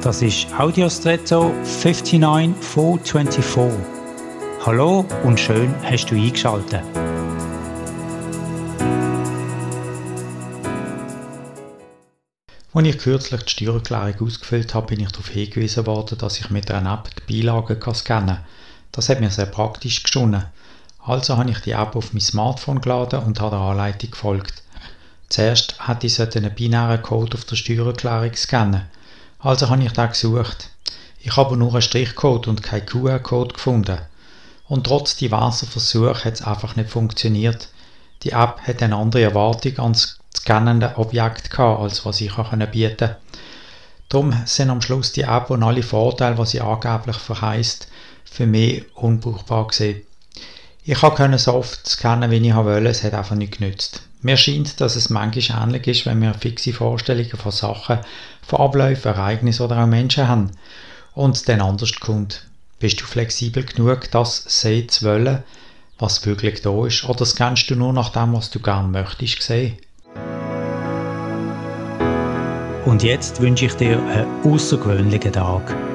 Das ist Audiostretto 59424. Hallo und schön hast du eingeschaltet. Als ich kürzlich die Steuererklärung ausgefüllt habe, bin ich darauf hingewiesen worden, dass ich mit einer App die Beilagen scannen kann. Das hat mir sehr praktisch geschunden. Also habe ich die App auf mein Smartphone geladen und habe der Anleitung gefolgt. Zuerst hätte ich einen binären Code auf der Steuererklärung scannen. Also habe ich den gesucht. Ich habe nur einen Strichcode und keinen QR-Code gefunden. Und trotz diverser Versuche hat es einfach nicht funktioniert. Die App hat eine andere Erwartung ans scannende Objekt gehabt, als was ich bieten konnte. Darum sind am Schluss die App und alle Vorteile, die sie angeblich verheißt, für mich unbrauchbar gewesen. Ich konnte so oft scannen, wie ich wollte, es hat einfach nicht genützt. Mir scheint, dass es manchmal ähnlich ist, wenn wir fixe Vorstellungen von Sachen, von Abläufen, Ereignissen oder auch Menschen haben und es dann anders kommt. Bist du flexibel genug, das sehen zu wollen, was wirklich da ist, oder scannst du nur nach dem, was du gerne möchtest sehen? Und jetzt wünsche ich dir einen außergewöhnlichen Tag.